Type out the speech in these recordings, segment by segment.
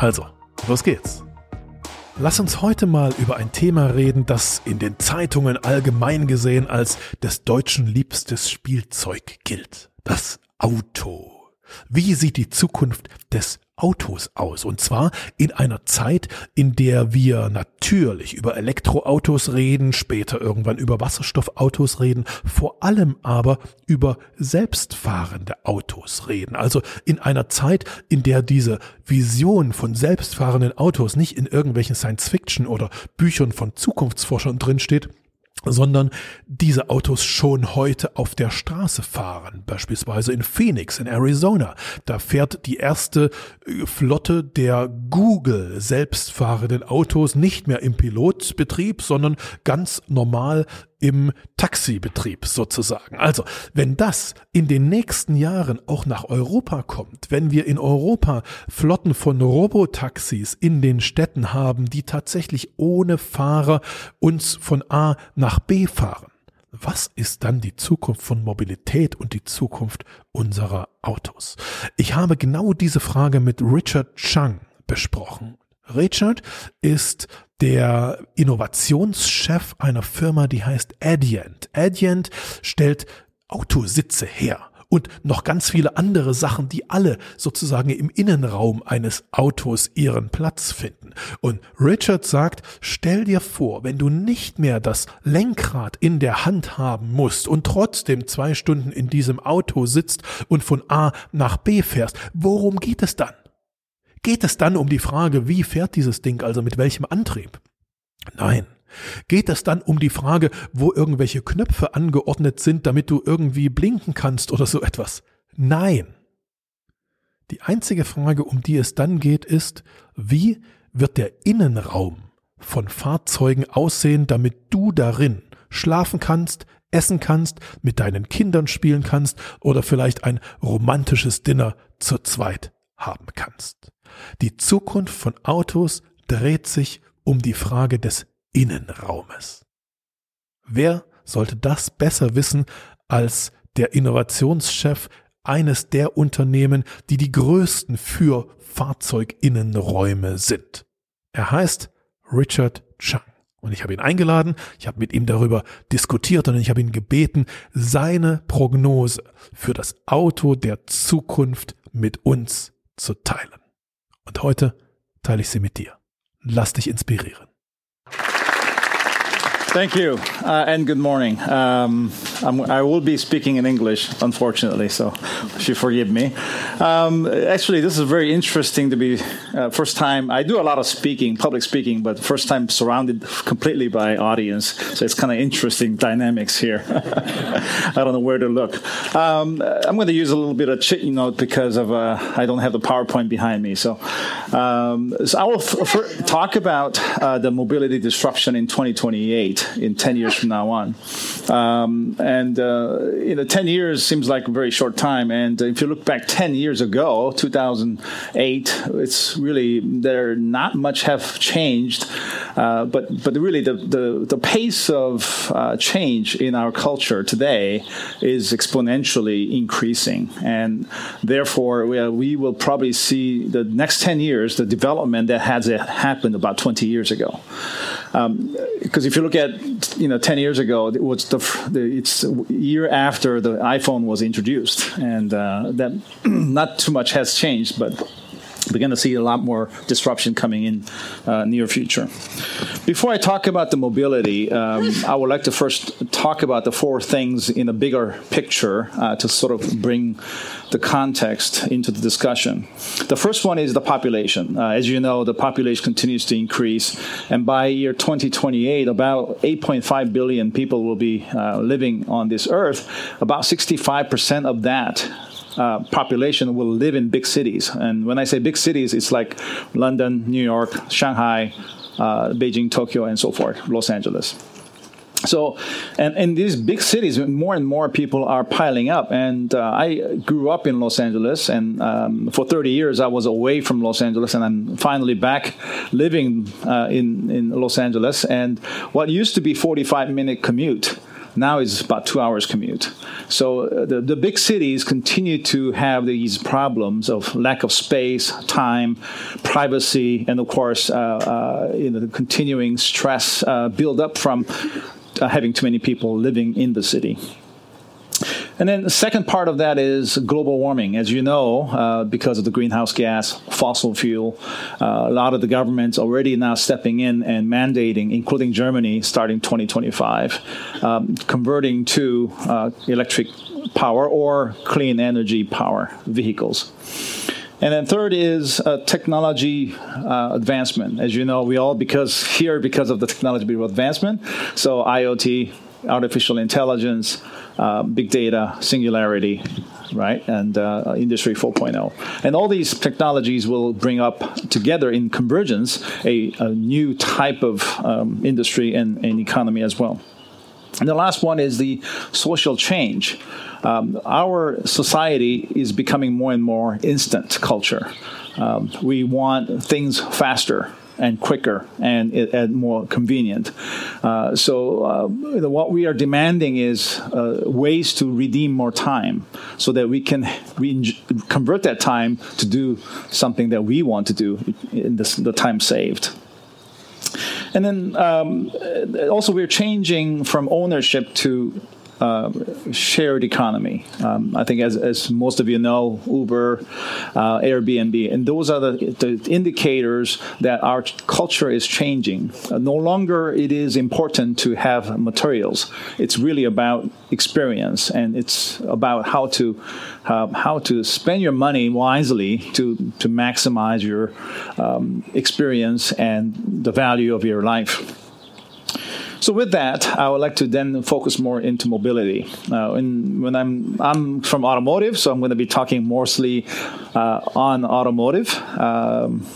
Also, los geht's. Lass uns heute mal über ein Thema reden, das in den Zeitungen allgemein gesehen als des Deutschen liebstes Spielzeug gilt. Das Auto. Wie sieht die Zukunft des Autos aus. Und zwar in einer Zeit, in der wir natürlich über Elektroautos reden, später irgendwann über Wasserstoffautos reden, vor allem aber über selbstfahrende Autos reden. Also in einer Zeit, in der diese Vision von selbstfahrenden Autos nicht in irgendwelchen Science-Fiction oder Büchern von Zukunftsforschern drinsteht, sondern diese Autos schon heute auf der Straße fahren, beispielsweise in Phoenix in Arizona. Da fährt die erste äh, Flotte der Google selbstfahrenden Autos nicht mehr im Pilotbetrieb, sondern ganz normal im Taxibetrieb sozusagen. Also, wenn das in den nächsten Jahren auch nach Europa kommt, wenn wir in Europa Flotten von Robotaxis in den Städten haben, die tatsächlich ohne Fahrer uns von A nach B fahren, was ist dann die Zukunft von Mobilität und die Zukunft unserer Autos? Ich habe genau diese Frage mit Richard Chang besprochen. Richard ist der Innovationschef einer Firma, die heißt Adient. Adient stellt Autositze her und noch ganz viele andere Sachen, die alle sozusagen im Innenraum eines Autos ihren Platz finden. Und Richard sagt, stell dir vor, wenn du nicht mehr das Lenkrad in der Hand haben musst und trotzdem zwei Stunden in diesem Auto sitzt und von A nach B fährst, worum geht es dann? Geht es dann um die Frage, wie fährt dieses Ding, also mit welchem Antrieb? Nein. Geht es dann um die Frage, wo irgendwelche Knöpfe angeordnet sind, damit du irgendwie blinken kannst oder so etwas? Nein. Die einzige Frage, um die es dann geht, ist, wie wird der Innenraum von Fahrzeugen aussehen, damit du darin schlafen kannst, essen kannst, mit deinen Kindern spielen kannst oder vielleicht ein romantisches Dinner zu zweit haben kannst. Die Zukunft von Autos dreht sich um die Frage des Innenraumes. Wer sollte das besser wissen als der Innovationschef eines der Unternehmen, die die größten für Fahrzeuginnenräume sind? Er heißt Richard Chang. Und ich habe ihn eingeladen, ich habe mit ihm darüber diskutiert und ich habe ihn gebeten, seine Prognose für das Auto der Zukunft mit uns zu teilen. Und heute teile ich sie mit dir. Lass dich inspirieren. Thank you, uh, and good morning. Um, i will be speaking in English, unfortunately, so if you forgive me. Um, actually, this is very interesting to be uh, first time. I do a lot of speaking, public speaking, but first time surrounded completely by audience, so it's kind of interesting dynamics here. I don't know where to look. Um, I'm going to use a little bit of chit note because of uh, I don't have the PowerPoint behind me. So, um, so I will f- talk about uh, the mobility disruption in 2028 in 10 years from now on. Um, and, uh, you know, 10 years seems like a very short time. And if you look back 10 years ago, 2008, it's really, there not much have changed. Uh, but, but really, the, the, the pace of uh, change in our culture today is exponentially increasing. And therefore, we, we will probably see the next 10 years the development that has happened about 20 years ago. Because if you look at you know 10 years ago, was the, the it's year after the iPhone was introduced, and uh, that not too much has changed, but we're going to see a lot more disruption coming in uh, near future. Before I talk about the mobility, um, I would like to first talk about the four things in a bigger picture uh, to sort of bring the context into the discussion. The first one is the population. Uh, as you know, the population continues to increase, and by year 2028, about 8.5 billion people will be uh, living on this earth. About 65% of that uh, population will live in big cities. And when I say big cities, it's like London, New York, Shanghai, uh, Beijing, Tokyo, and so forth, Los Angeles. So, and in these big cities, more and more people are piling up. And uh, I grew up in Los Angeles, and um, for 30 years I was away from Los Angeles, and I'm finally back living uh, in in Los Angeles. And what used to be 45 minute commute now it's about two hours commute. So uh, the, the big cities continue to have these problems of lack of space, time, privacy, and of course, uh, uh, you know, the continuing stress uh, build up from having too many people living in the city. And then the second part of that is global warming. As you know, uh, because of the greenhouse gas, fossil fuel, uh, a lot of the governments already now stepping in and mandating, including Germany, starting 2025, um, converting to uh, electric power or clean energy power vehicles. And then third is uh, technology uh, advancement. As you know, we all because here because of the technology advancement. So IoT, artificial intelligence, uh, big data, singularity, right, and uh, Industry 4.0. And all these technologies will bring up together in convergence a, a new type of um, industry and, and economy as well. And the last one is the social change. Um, our society is becoming more and more instant culture. Um, we want things faster and quicker and, and more convenient. Uh, so, uh, what we are demanding is uh, ways to redeem more time so that we can re- convert that time to do something that we want to do in this, the time saved. And then um, also, we're changing from ownership to uh, shared economy. Um, I think, as, as most of you know, Uber, uh, Airbnb, and those are the, the, indicators that our culture is changing. Uh, no longer it is important to have materials. It's really about experience, and it's about how to uh, how to spend your money wisely to to maximize your um, experience and the value of your life. So with that, I would like to then focus more into mobility. Uh, and when I'm I'm from automotive, so I'm going to be talking mostly uh, on automotive. Um,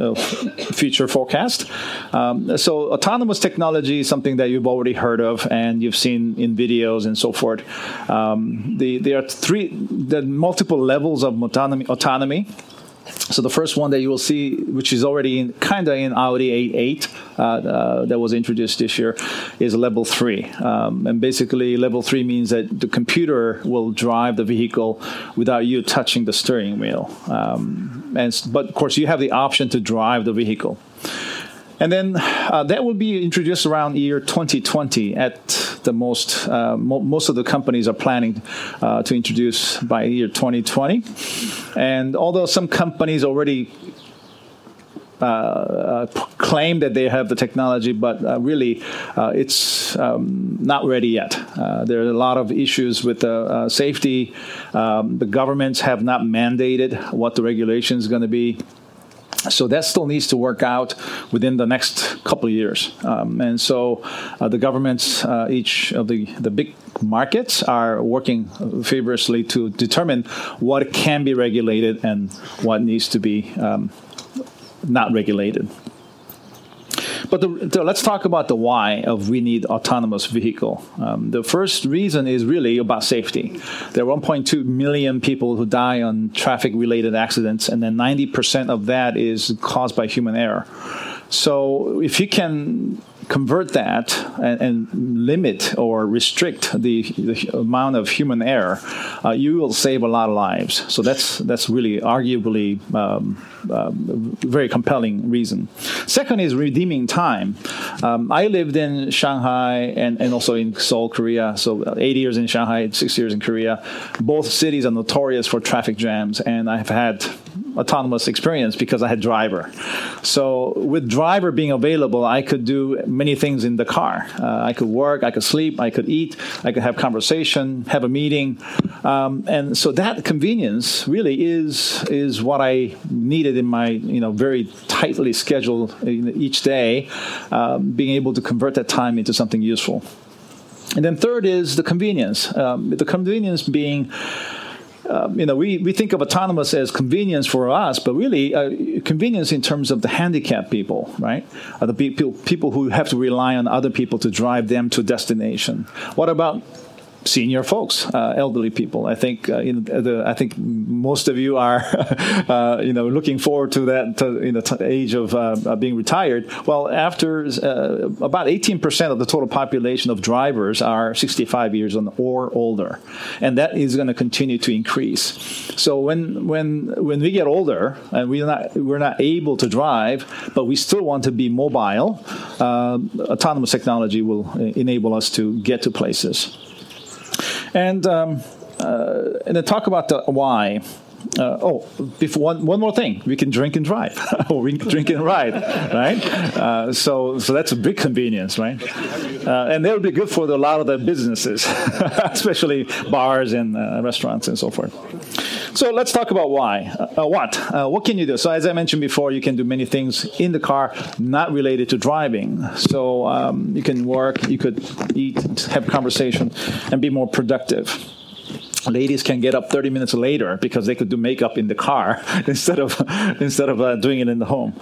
uh, future forecast. Um, so, autonomous technology is something that you've already heard of and you've seen in videos and so forth. Um, the, there are three, the multiple levels of autonomy. autonomy. So the first one that you will see, which is already kind of in Audi A8 uh, uh, that was introduced this year, is level three. Um, and basically, level three means that the computer will drive the vehicle without you touching the steering wheel. Um, and but of course, you have the option to drive the vehicle. And then uh, that will be introduced around year 2020 at the most. Uh, mo- most of the companies are planning uh, to introduce by year 2020. And although some companies already uh, uh, claim that they have the technology, but uh, really it's um, not ready yet. There are a lot of issues with the safety. Um, the governments have not mandated what the regulation is going to be. So that still needs to work out within the next couple of years. Um, and so uh, the governments, uh, each of the, the big markets, are working feverishly to determine what can be regulated and what needs to be um, not regulated. But the, let's talk about the why of we need autonomous vehicle. Um, the first reason is really about safety. There are 1.2 million people who die on traffic-related accidents, and then 90% of that is caused by human error. So if you can convert that and, and, limit or restrict the, the, amount of human error, uh, you will save a lot of lives. So that's that's really arguably um, um, very compelling reason. Second is redeeming time. Um, I lived in Shanghai and, and also in Seoul, Korea. So eight years in Shanghai, six years in Korea. Both cities are notorious for traffic jams, and I've had autonomous experience because I had driver. So with driver being available, I could do many things in the car. Uh, I could work, I could sleep, I could eat, I could have conversation, have a meeting, um, and so that convenience really is is what I needed in my you know very tightly scheduled each day, um, being able to convert that time into something useful. And then third is the convenience. Um, the convenience being um, you know, we, we think of autonomous as convenience for us, but really uh, convenience in terms of the handicapped people, right? Uh, the people people who have to rely on other people to drive them to destination. What about senior folks, uh, elderly people. I think uh, the, I think most of you are uh, you know looking forward to that to, you t- age of uh, being retired. Well, after uh, about 18 percent of the total population of drivers are 65 years or older, and that is going to continue to increase. So when when when we get older and we're not we're not able to drive, but we still want to be mobile, uh, autonomous technology will enable us to get to places. And um, uh, and then talk about the why. Uh, oh, before one, one more thing, we can drink and drive, or we can drink and ride, right? Uh, so, so that's a big convenience, right? Uh, and that would be good for the, a lot of the businesses, especially bars and uh, restaurants and so forth. So let's talk about why. Uh, what? Uh, what can you do? So as I mentioned before, you can do many things in the car not related to driving. So um, you can work, you could eat, have conversation, and be more productive ladies can get up 30 minutes later because they could do makeup in the car instead of instead of uh, doing it in the home.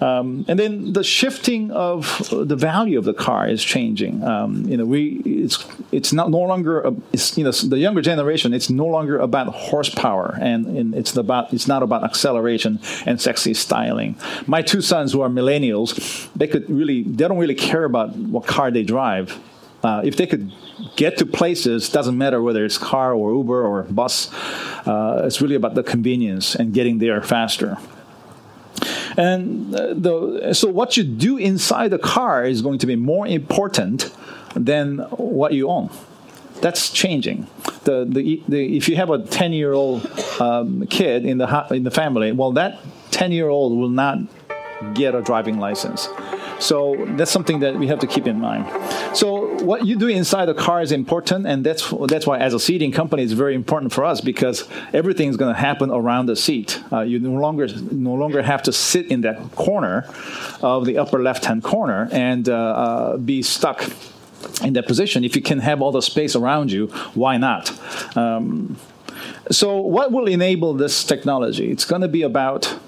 Um, and then the shifting of the value of the car is changing. Um, you know we it's it's not no longer a, it's you know the younger generation it's no longer about horsepower and, and it's about it's not about acceleration and sexy styling. My two sons who are millennials they could really they don't really care about what car they drive uh, if they could get to places, doesn't matter whether it's car or Uber or bus, uh, it's really about the convenience and getting there faster. And uh, the, so, what you do inside the car is going to be more important than what you own. That's changing. The, the, the if you have a 10 year old um, kid in the, in the family, well, that 10 year old will not get a driving license. So that's something that we have to keep in mind. So what you do inside the car is important, and that's that's why as a seating company, it's very important for us because everything is going to happen around the seat. Uh, you no longer no longer have to sit in that corner of the upper left hand corner and uh, uh, be stuck in that position. If you can have all the space around you, why not? Um, so, what will enable this technology? It's going to be about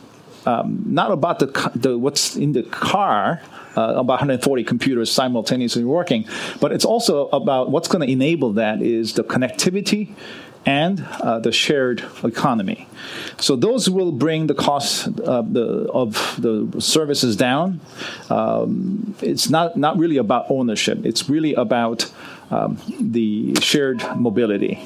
um, not about the, the what's in the car uh, about 140 computers simultaneously working. But it's also about what's going to enable that is the connectivity and uh, the shared economy. So those will bring the cost of the, of the services down. Um, it's not, not really about ownership, it's really about um, the shared mobility.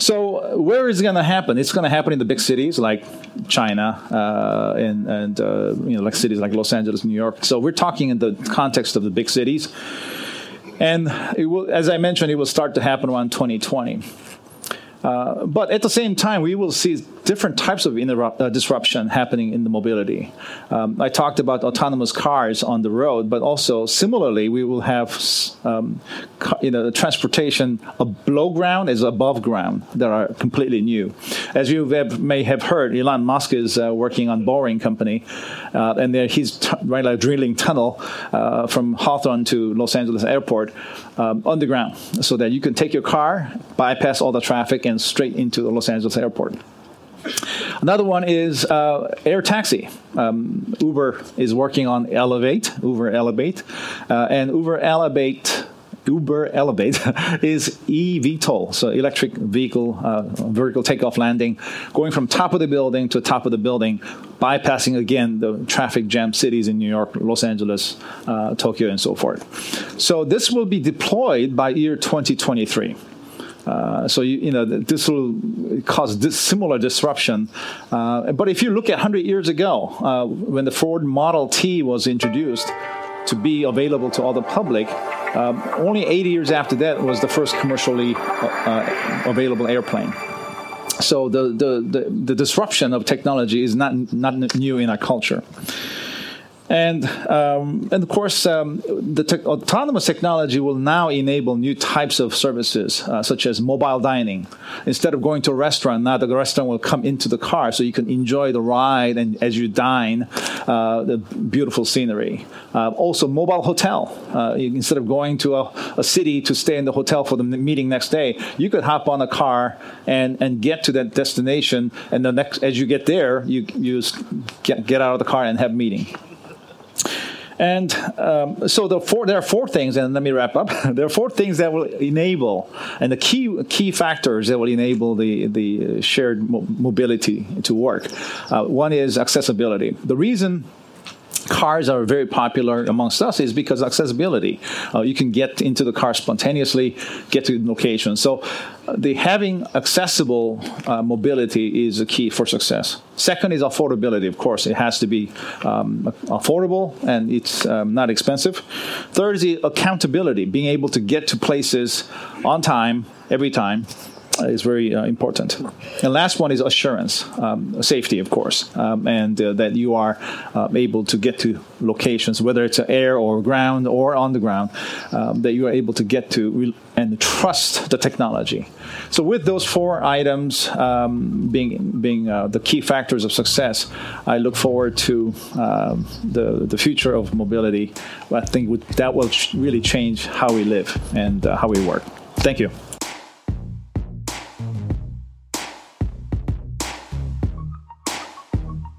So where is it going to happen? It's going to happen in the big cities like China uh, and, and uh, you know like cities like Los Angeles, New York. So we're talking in the context of the big cities, and will, as I mentioned, it will start to happen around 2020. Uh, but at the same time, we will see different types of uh, disruption happening in the mobility. Um, I talked about autonomous cars on the road, but also similarly, we will have um, you know, the transportation below ground as above ground that are completely new. As you may have heard, Elon Musk is uh, working on Boring Company, uh, and he's t- right like drilling tunnel uh, from Hawthorne to Los Angeles Airport um, underground, so that you can take your car, bypass all the traffic, straight into the Los Angeles Airport. Another one is uh, air taxi. Um, Uber is working on Elevate, Uber Elevate, uh, and Uber Elevate. Uber Elevate is eVTOL, so electric vehicle, uh, vertical takeoff landing, going from top of the building to top of the building, bypassing again the traffic jam cities in New York, Los Angeles, uh, Tokyo, and so forth. So this will be deployed by year 2023. Uh, so you, you, know this will cause this similar disruption. Uh, but if you look at 100 years ago, uh, when the Ford Model T was introduced to be available to all the public, um, only 80 years after that was the first commercially uh, available airplane. So the, the, the, the disruption of technology is not not new in our culture. And, um, and of course, um, the te- autonomous technology will now enable new types of services, uh, such as mobile dining. Instead of going to a restaurant, now the restaurant will come into the car so you can enjoy the ride and as you dine, uh, the beautiful scenery. Uh, also, mobile hotel. Uh, you, instead of going to a, a, city to stay in the hotel for the meeting next day, you could hop on a car and, and get to that destination. And the next, as you get there, you, you get, get out of the car and have meeting. And um, so the four, there are four things, and let me wrap up. there are four things that will enable, and the key key factors that will enable the the shared mobility to work. Uh, one is accessibility. The reason cars are very popular amongst us is because accessibility. Uh, you can get into the car spontaneously, get to location. So, uh, the having accessible uh, mobility is a key for success. Second is affordability. Of course, it has to be um, affordable and it's um, not expensive. Third is accountability, being able to get to places on time every time is very uh, important. And last one is assurance, um, safety, of course, um, and uh, that you are uh, able to get to locations, whether it's air or ground or on the ground, um, that you are able to get to re- and trust the technology. So, with those four items um, being being uh, the key factors of success, I look forward to um, the the future of mobility. I think that will really change how we live and uh, how we work. Thank you.